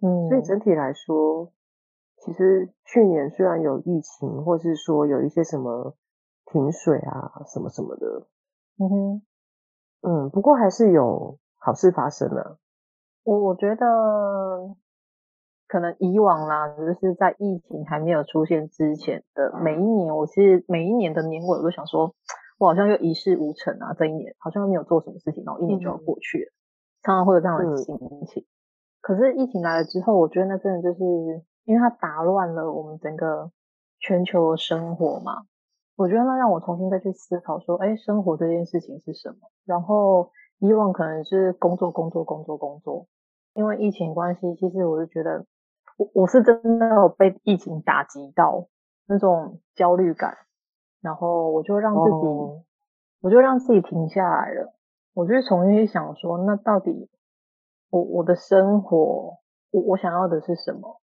嗯，所以整体来说，其实去年虽然有疫情，或是说有一些什么停水啊，什么什么的，嗯哼，嗯，不过还是有好事发生了。我我觉得，可能以往啦，就是在疫情还没有出现之前的每一年，我其实每一年的年尾，我都想说，我好像又一事无成啊，这一年好像没有做什么事情，然后一年就要过去了，嗯、常常会有这样的心情。嗯可是疫情来了之后，我觉得那真的就是因为它打乱了我们整个全球的生活嘛。我觉得那让我重新再去思考说，哎，生活这件事情是什么？然后以往可能是工作、工作、工作、工作。因为疫情关系，其实我就觉得我我是真的有被疫情打击到那种焦虑感，然后我就让自己，哦、我就让自己停下来了。我就重新去想说，那到底。我我的生活，我我想要的是什么？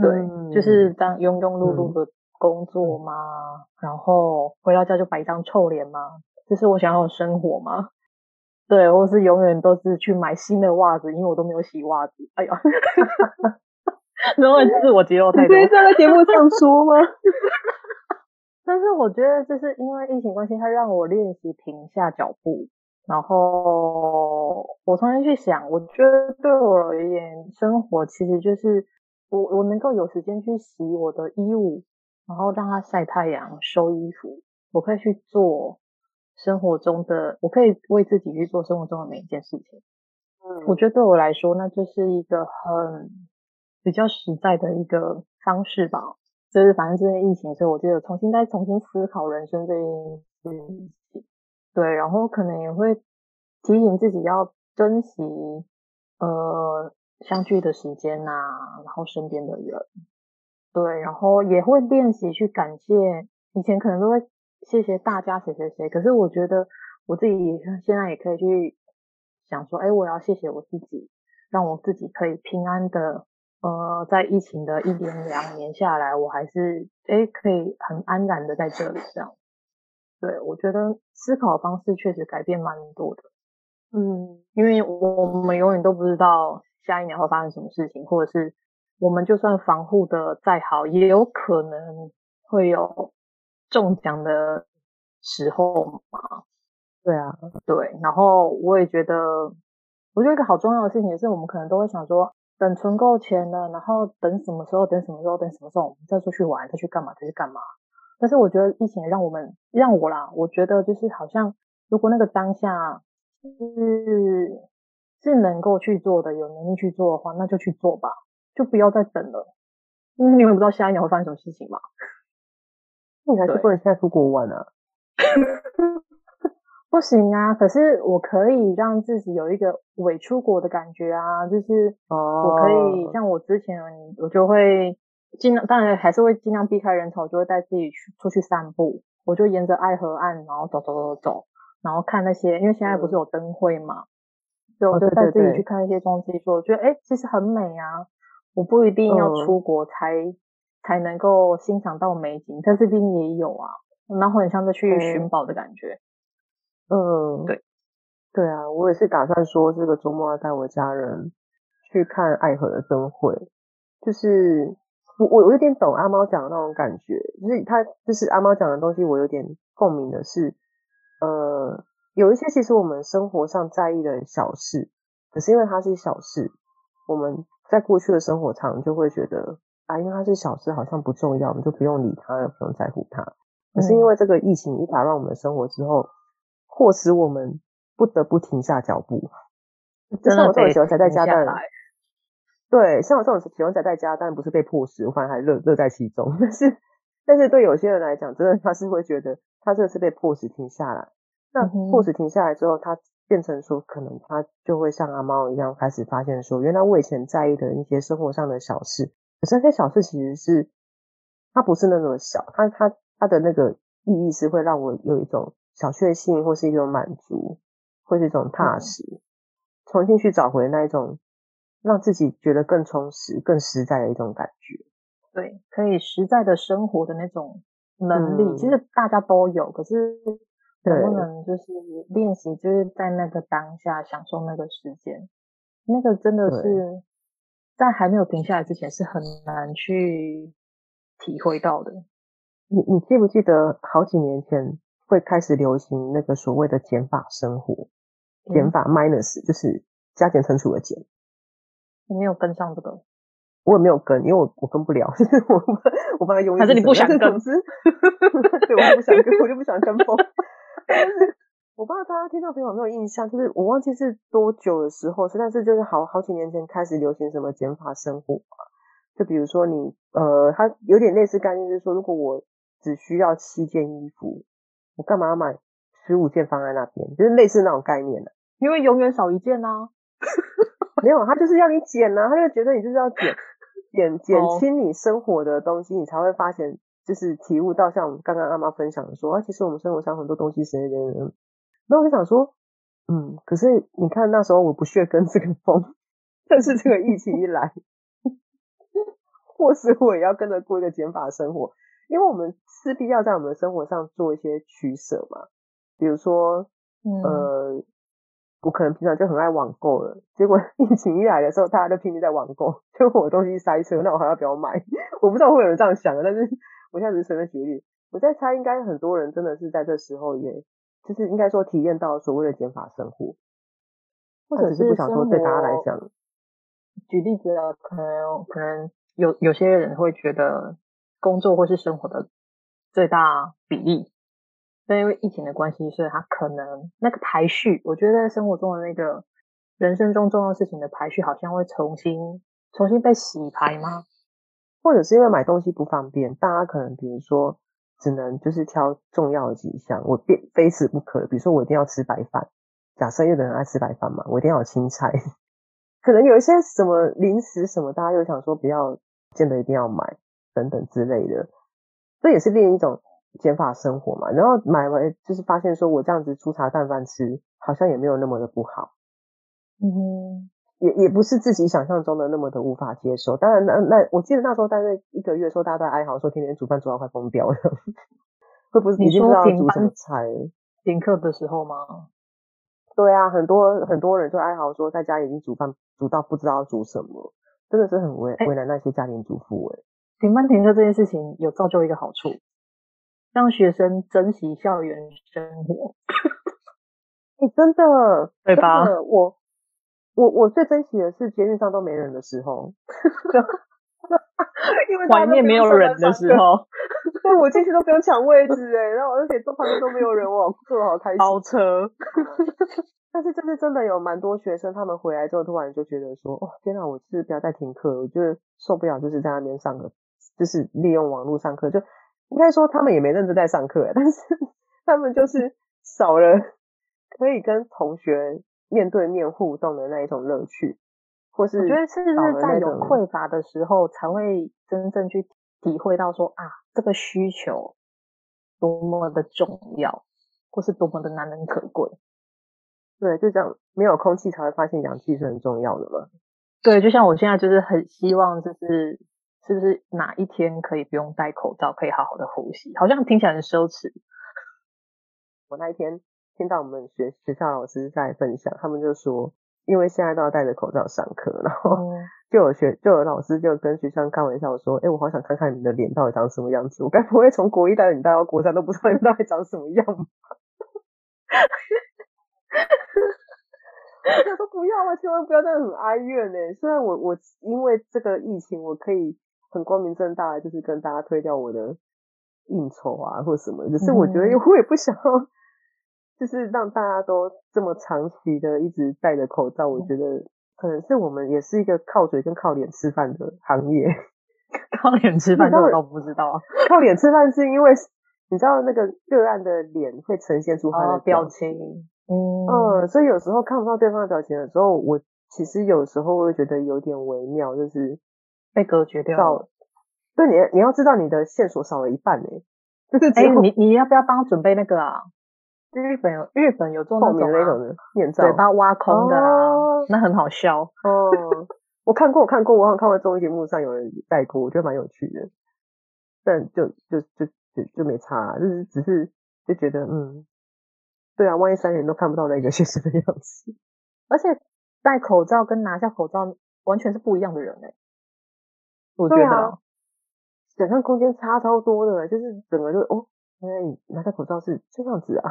对，嗯、就是当庸庸碌碌的工作吗？嗯、然后回到家就摆一张臭脸吗？这是我想要的生活吗？对，或是永远都是去买新的袜子，因为我都没有洗袜子。哎呀，然后自我揭露太多，你可以在节目上说吗？但是我觉得，就是因为疫情关系，它让我练习停下脚步。然后我重新去想，我觉得对我而言，生活其实就是我我能够有时间去洗我的衣物，然后让它晒太阳、收衣服，我可以去做生活中的，我可以为自己去做生活中的每一件事情。嗯，我觉得对我来说，那就是一个很比较实在的一个方式吧。就是反正这件疫情，所以我觉得重新再重新思考人生这件事情。对，然后可能也会提醒自己要珍惜呃相聚的时间呐、然后身边的人，对，然后也会练习去感谢，以前可能都会谢谢大家谁谁谁，可是我觉得我自己现在也可以去想说，哎，我要谢谢我自己，让我自己可以平安的呃，在疫情的一年两年下来，我还是哎可以很安然的在这里这样。对，我觉得思考的方式确实改变蛮多的，嗯，因为我们永远都不知道下一秒会发生什么事情，或者是我们就算防护的再好，也有可能会有中奖的时候嘛。对啊，对，然后我也觉得，我觉得一个好重要的事情也是，我们可能都会想说，等存够钱了，然后等什么时候，等什么时候，等什么时候，我们再出去玩，再去干嘛，再去干嘛。但是我觉得疫情让我们让我啦，我觉得就是好像如果那个当下是是能够去做的，有能力去做的话，那就去做吧，就不要再等了，因为你们不知道下一秒会发生什么事情嘛。那你还是不能现在出国玩啊？不行啊！可是我可以让自己有一个伪出国的感觉啊，就是我可以像我之前我就会。尽量当然还是会尽量避开人潮，就会带自己去出去散步。我就沿着爱河岸，然后走走走走，然后看那些，因为现在不是有灯会嘛，所以我就带自己去看那些东西，说我觉得哎，其实很美啊。我不一定要出国才、嗯、才能够欣赏到美景，但这边也有啊，然后很像在去寻宝的感觉。嗯，对，对啊，我也是打算说这个周末要带我家人去看爱河的灯会，就是。我我有点懂阿猫讲的那种感觉，就是他就是阿猫讲的东西，我有点共鸣的是，呃，有一些其实我们生活上在意的小事，可是因为它是小事，我们在过去的生活常就会觉得啊，因为它是小事，好像不重要，我们就不用理它，也不用在乎它。可是因为这个疫情一打乱我们的生活之后，迫使我们不得不停下脚步。真的，我这么喜欢宅在家的。对，像我这种喜欢宅在家，当然不是被迫使，我反而还乐乐在其中。但是，但是对有些人来讲，真的他是会觉得他这是被迫使停下来。那迫使停下来之后，他变成说，可能他就会像阿猫一样，开始发现说，原来我以前在意的一些生活上的小事，可是那些小事其实是它不是那么小，它它它的那个意义是会让我有一种小确幸，或是一种满足，或是一种踏实，嗯、重新去找回那一种让自己觉得更充实、更实在的一种感觉。对，可以实在的生活的那种能力，嗯、其实大家都有，可是能不能就是练习，就是在那个当下享受那个时间，那个真的是在还没有停下来之前是很难去体会到的。你你记不记得好几年前会开始流行那个所谓的减法生活？嗯、减法 minus 就是加减乘除的减，你没有跟上这个。我也没有跟，因为我我跟不了，我我帮他用。还是你不想跟？对，我不想跟，我就不想跟风。但是我不知道大家听到朋友有没有印象，就是我忘记是多久的时候，实在是就是好好几年前开始流行什么减法生活。就比如说你呃，它有点类似概念，就是说如果我只需要七件衣服，我干嘛要买十五件放在那边？就是类似那种概念的，因为永远少一件呢、啊。没有，他就是要你减啊，他就觉得你就是要减。减减轻你生活的东西，oh. 你才会发现，就是体悟到像我们刚刚阿妈分享的说，啊，其实我们生活上很多东西是那那那我就想说，嗯，可是你看那时候我不屑跟这个风，但是这个疫情一来，或是我也要跟着过一个减法生活，因为我们势必要在我们的生活上做一些取舍嘛，比如说，嗯、呃。我可能平常就很爱网购了，结果 疫情一来的时候，大家都拼命在网购，结果我东西塞车，那我还要不要买？我不知道会有人这样想的，但是我现在只是随便举例。我在猜，应该很多人真的是在这时候也，也就是应该说体验到所谓的减法生活，或者是不想说对大家来讲。举例子啊，可能可能有有些人会觉得工作或是生活的最大比例。但因为疫情的关系，所以他可能那个排序，我觉得在生活中的那个人生中重要事情的排序，好像会重新重新被洗牌吗？或者是因为买东西不方便，大家可能比如说只能就是挑重要的几项，我非非吃不可。比如说我一定要吃白饭，假设有的人爱吃白饭嘛，我一定要有青菜。可能有一些什么零食什么，大家又想说不要，见得一定要买等等之类的，这也是另一种。减法生活嘛，然后买回就是发现说，我这样子粗茶淡饭吃，好像也没有那么的不好，嗯哼，也也不是自己想象中的那么的无法接受。当然，那那我记得那时候大概一个月的时候，大家都在哀嚎说，天天煮饭煮到快疯掉了，会不会已经不知道煮什么菜了？停课的时候吗？对啊，很多很多人就哀嚎说，在家已经煮饭煮到不知道煮什么，真的是很为为难那些家庭主妇哎。停班停课这件事情有造就一个好处。让学生珍惜校园生活，哎、欸，真的，对吧？我我我最珍惜的是捷运上都没人的时候，因为怀念没有人的时候，对，我进去都不用抢位置哎，然后而且坐旁边都没有人，我坐的好开心。包车，但是这是真的有蛮多学生，他们回来之后突然就觉得说，哦，天哪，我是不要再停课，我就是受不了，就是在那边上课，就是利用网络上课就。应该说他们也没认真在上课，但是 他们就是少了可以跟同学面对面互动的那一种乐趣，或是我觉得是不是在有匮乏的时候才会真正去体会到说啊，这个需求多么的重要，或是多么的难能可贵。对，就这样，没有空气才会发现氧气是很重要的嘛。对，就像我现在就是很希望就是。是不是哪一天可以不用戴口罩，可以好好的呼吸？好像听起来很羞耻。我那一天听到我们学学校老师在分享，他们就说，因为现在都要戴着口罩上课，然后 就有学就有老师就跟学生开玩笑说：“哎、欸，我好想看看你的脸到底长什么样子。我该不会从国一带着你带到国三都不知道你到底长什么样吧？” 我想说不要啊，千万不要这样很哀怨呢。虽然我我因为这个疫情，我可以。很光明正大的，就是跟大家推掉我的应酬啊，或什么。只是我觉得，我也不想要，就是让大家都这么长期的一直戴着口罩。我觉得可能是我们也是一个靠嘴跟靠脸吃饭的行业。靠脸吃饭，我都不知道。靠脸吃饭是因为你知道那个个案的脸会呈现出他的表情，嗯嗯，所以有时候看不到对方的表情的时候，我其实有时候会觉得有点微妙，就是被隔绝掉了。对，你你要知道你的线索少了一半呢。就是哎、欸，你你要不要帮他准备那个啊？日本有日本有做那种、啊、那种的面罩，嘴巴挖空的啊，哦、那很好笑哦。我看过，我看过，我好像看过综艺节目上有人戴过，我觉得蛮有趣的。但就就就就就没差、啊，就是只是就觉得嗯，对啊，万一三年都看不到那个现实的样子，而且戴口罩跟拿下口罩完全是不一样的人哎、欸，我觉得。想象空间差超多的，就是整个就哦，原来你拿下口罩是这样子啊，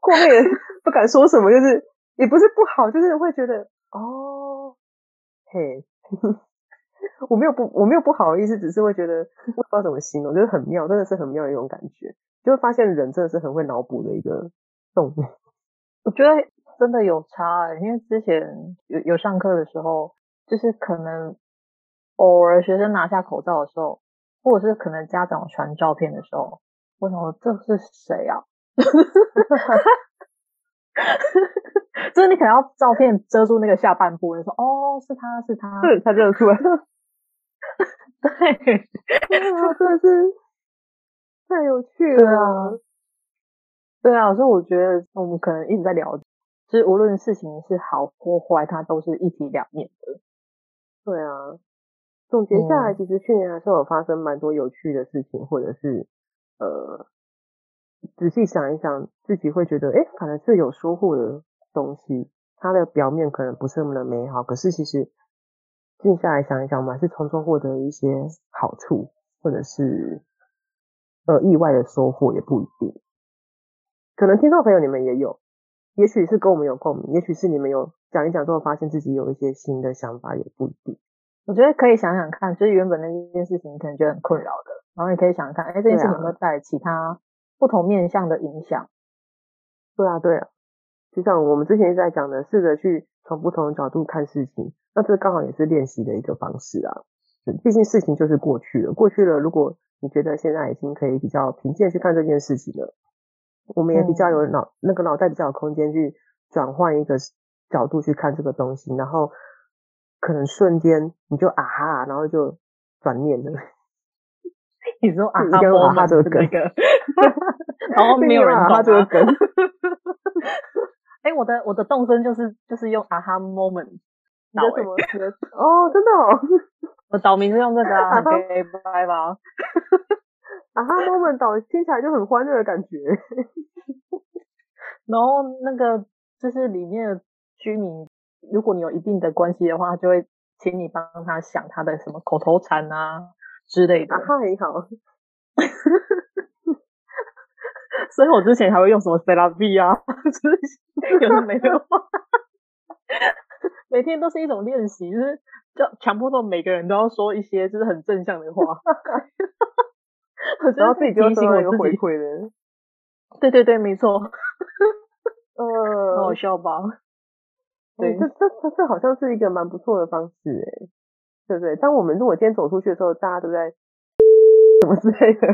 后面 不敢说什么，就是也不是不好，就是会觉得哦，嘿，我没有不我没有不好的意思，只是会觉得不知道怎么形容，就是很妙，真的是很妙的一种感觉，就会发现人真的是很会脑补的一个动物。我觉得真的有差欸，因为之前有有上课的时候，就是可能。偶尔学生拿下口罩的时候，或者是可能家长传照片的时候，我想说这是谁啊？就是你可能要照片遮住那个下半部，你说哦，是他是他，是他认出来了。对，真的是太有趣了啊！对啊，所以我觉得我们可能一直在聊，就是无论事情是好或坏，它都是一体两面的。对啊。总结下来，其实去年还是有发生蛮多有趣的事情，或者是呃，仔细想一想，自己会觉得，哎，反而是有收获的东西。它的表面可能不是那么的美好，可是其实静下来想一想，我们还是从中获得一些好处，或者是呃意外的收获，也不一定。可能听众朋友你们也有，也许是跟我们有共鸣，也许是你们有讲一讲之后发现自己有一些新的想法，也不一定。我觉得可以想想看，就是原本那件事情，你可能觉得很困扰的，然后你可以想想看，哎，这件事情有没有带来其他不同面向的影响？对啊，对啊，就像我们之前一直在讲的，试着去从不同的角度看事情，那这刚好也是练习的一个方式啊。毕竟事情就是过去了，过去了，如果你觉得现在已经可以比较平静去看这件事情了，我们也比较有脑、嗯、那个脑袋比较有空间去转换一个角度去看这个东西，然后。可能瞬间你就啊哈，然后就转念了。你说啊 哈，啊哈这个梗，然后没有人懂啊哈这个梗。哎，我的我的动身就是就是用啊哈 moment。你的什么？哦，真的哦。我岛名是用这个啊，可以拜吧。啊哈 moment 岛听起来就很欢乐的感觉。然后那个就是里面的居民。如果你有一定的关系的话，就会请你帮他想他的什么口头禅啊之类的。啊哈，你好。所以我之前还会用什么 C'est la vie 啊，就是有的没的话，每天都是一种练习，就是叫强迫到每个人都要说一些就是很正向的话。然后自己就提醒我一个回馈的。对对对，没错。呃，很好笑吧？对，这这这这好像是一个蛮不错的方式诶，对不对？当我们如果今天走出去的时候，大家都在什么之类的，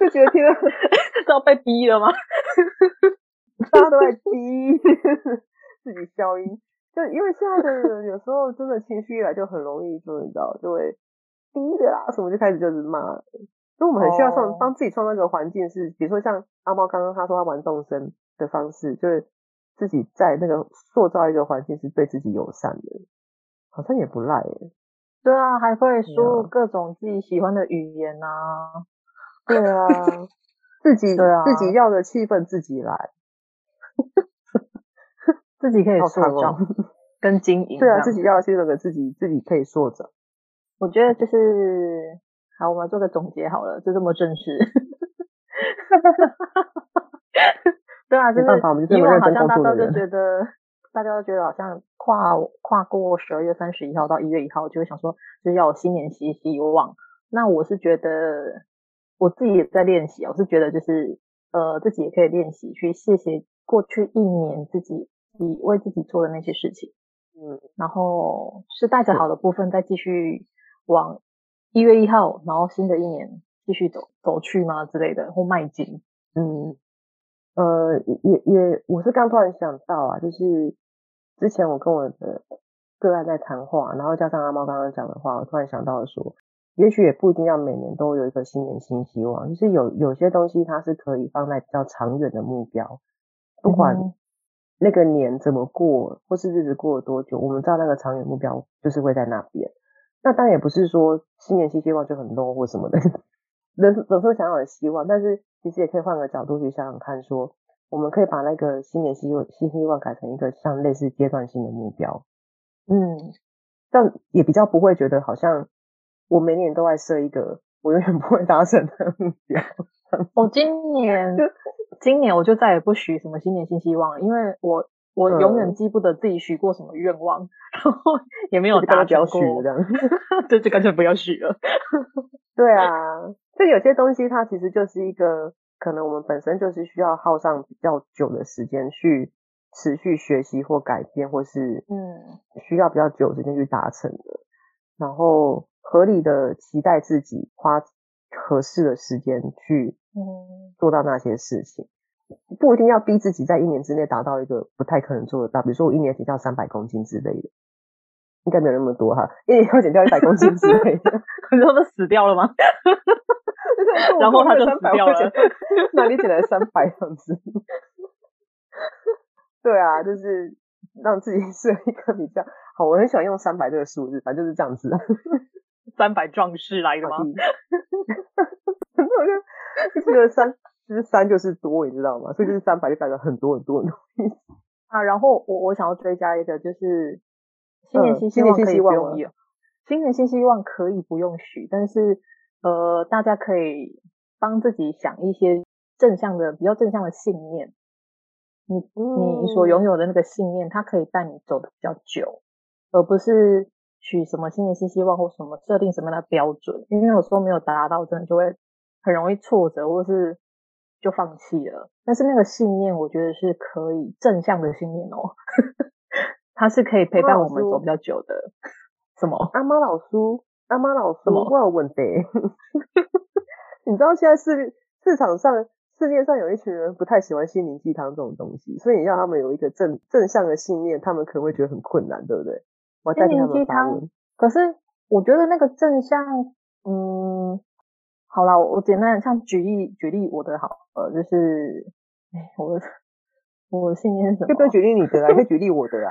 就觉得听到 都要被逼了吗？大家都在逼自己消音，就因为现在的人有时候真的情绪一来就很容易，就你知道，就会逼的啦，什么就开始就是骂了。所以我们很需要创帮自己创造一个环境，是比如说像阿猫刚刚他说他玩动身的方式，就是。自己在那个塑造一个环境是对自己友善的，好像也不赖耶。对啊，还会说各种自己喜欢的语言啊。对啊，自己对啊，自己要的气氛自己来，自己可以塑造 跟经营。对啊，自己要的气氛自己自己可以塑造。我觉得就是好，我们做个总结好了，就这么正式。对啊，就是以往好像大家都觉得，大家都觉得好像跨跨过十二月三十一号到一月一号，就会想说就是要有新年新希望。那我是觉得我自己也在练习，我是觉得就是呃自己也可以练习去谢谢过去一年自己以为自己做的那些事情，嗯，然后是带着好的部分再继续往一月一号，然后新的一年继续走走去吗之类的或迈进，嗯。呃，也也，我是刚突然想到啊，就是之前我跟我的个案在谈话，然后加上阿猫刚刚讲的话，我突然想到了说，也许也不一定要每年都有一个新年新希望，就是有有些东西它是可以放在比较长远的目标，不管那个年怎么过，或是日子过了多久，我们知道那个长远目标就是会在那边。那当然也不是说新年新希望就很 low 或什么的。人总是想要有希望，但是其实也可以换个角度去想想看，说我们可以把那个新年希望、新希望改成一个像类似阶段性的目标，嗯，这样也比较不会觉得好像我每年都在设一个我永远不会达成的目标。我今年，今年我就再也不许什么新年新希望了，因为我我永远记不得自己许过什么愿望，嗯、然后也没有达成过，这样，这就干脆不要许了。对啊。就有些东西，它其实就是一个可能我们本身就是需要耗上比较久的时间去持续学习或改变，或是嗯需要比较久的时间去达成的。然后合理的期待自己花合适的时间去嗯做到那些事情，不一定要逼自己在一年之内达到一个不太可能做得到。比如说我一年减掉三百公斤之类的，应该没有那么多哈，一年要减掉一百公斤之类的，你说都死掉了吗？然后他就死掉了，那你减了三百这样子？对啊，就是让自己设一个比较好。我很喜欢用三百这个数字，反正就是这样子。三百壮士来的吗？这个三，就是三就是多，你知道吗？所以就是三百就代表很多很多很多意思啊。然后我我想要追加一个，就是新年新希望可以不用有，新年新希望可以不用许，但是。呃，大家可以帮自己想一些正向的、比较正向的信念。你你所拥有的那个信念，它可以带你走的比较久，而不是许什么新年新希望或什么设定什么样的标准。因为有时候没有达到，真的就会很容易挫折，或是就放弃了。但是那个信念，我觉得是可以正向的信念哦，它是可以陪伴我们走比较久的。什么？阿妈老叔。阿妈老叔，我有问题。你知道现在市市场上市面上有一群人不太喜欢心灵鸡汤这种东西，所以你要他们有一个正正向的信念，他们可能会觉得很困难，对不对？我心灵鸡汤，可是我觉得那个正向，嗯，好啦，我简单像举例举例我的好，呃，就是，哎，我的我的信念是什么？要不要举例你的啊？可以举例我的啊。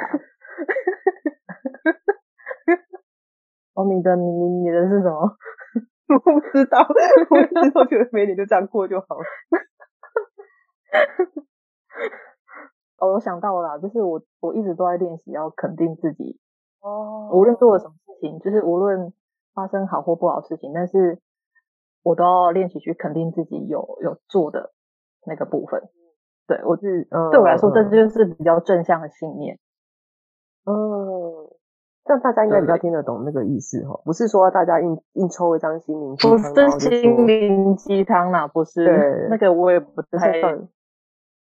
哦，你的你你你的是什么？我不知道，我一直都觉得每年就这样过就好了。哦，我想到了，就是我我一直都在练习要肯定自己。哦，无论做了什么事情，就是无论发生好或不好的事情，但是我都要练习去肯定自己有有做的那个部分。对，我是、嗯、对我来说，这就是比较正向的信念。嗯。这样大家应该比较听得懂那个意思哈，不是说大家硬硬抽一张心灵鸡汤，不是心灵鸡汤啦，不是，对，那个我也不太，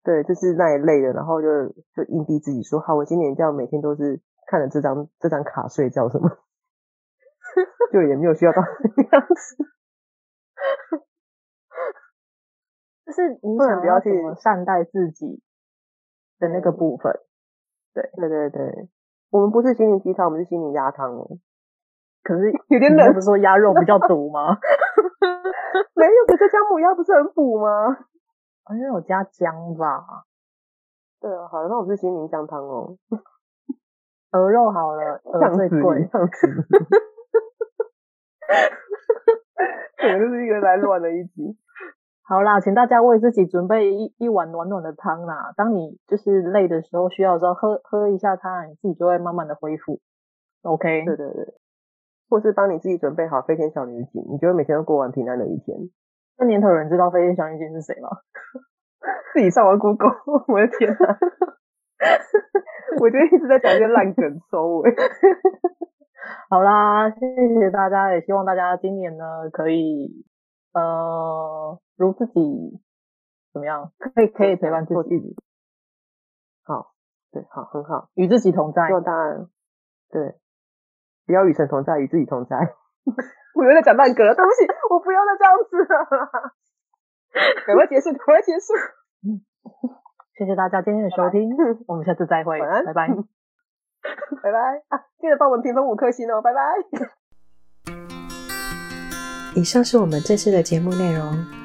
对，就是那一类的，然后就就硬逼自己说，好，我今年要每天都是看着这张这张卡睡觉什么，就也没有需要到那样子，就是你想要怎么善待自己的那个部分，对，对对对。我们不是心灵鸡汤，我们是心灵鸭汤哦。可是 有点冷，不是说鸭肉比较毒吗？没有，可是姜母鸭不是很补吗？好像有加姜吧。对啊，好了，那我们是心灵姜汤哦。鹅肉好了，鹅最贵。这样子，可能就是一个来乱的一集。好啦，请大家为自己准备一一碗暖暖的汤啦。当你就是累的时候，需要的时候喝喝一下它，你自己就会慢慢的恢复。OK，对对对，或是帮你自己准备好飞天小女警，你就会每天都过完平安的一天。那年头有人知道飞天小女警是谁吗？自己上完 Google，我的天啊！我觉得一直在讲一些烂梗收尾。好啦，谢谢大家，也希望大家今年呢可以。呃，如自己怎么样？可以可以陪伴自己。好，对，好，很好，与自己同在。当然，对，不要与神同在，与自己同在。我有点讲烂梗了，对不起，我不要再这样子了。赶快结束，赶快结束。谢谢大家今天的收听，拜拜我们下次再会，晚安，拜拜，拜拜啊！记得帮我们评分五颗星哦，拜拜。以上是我们这次的节目内容，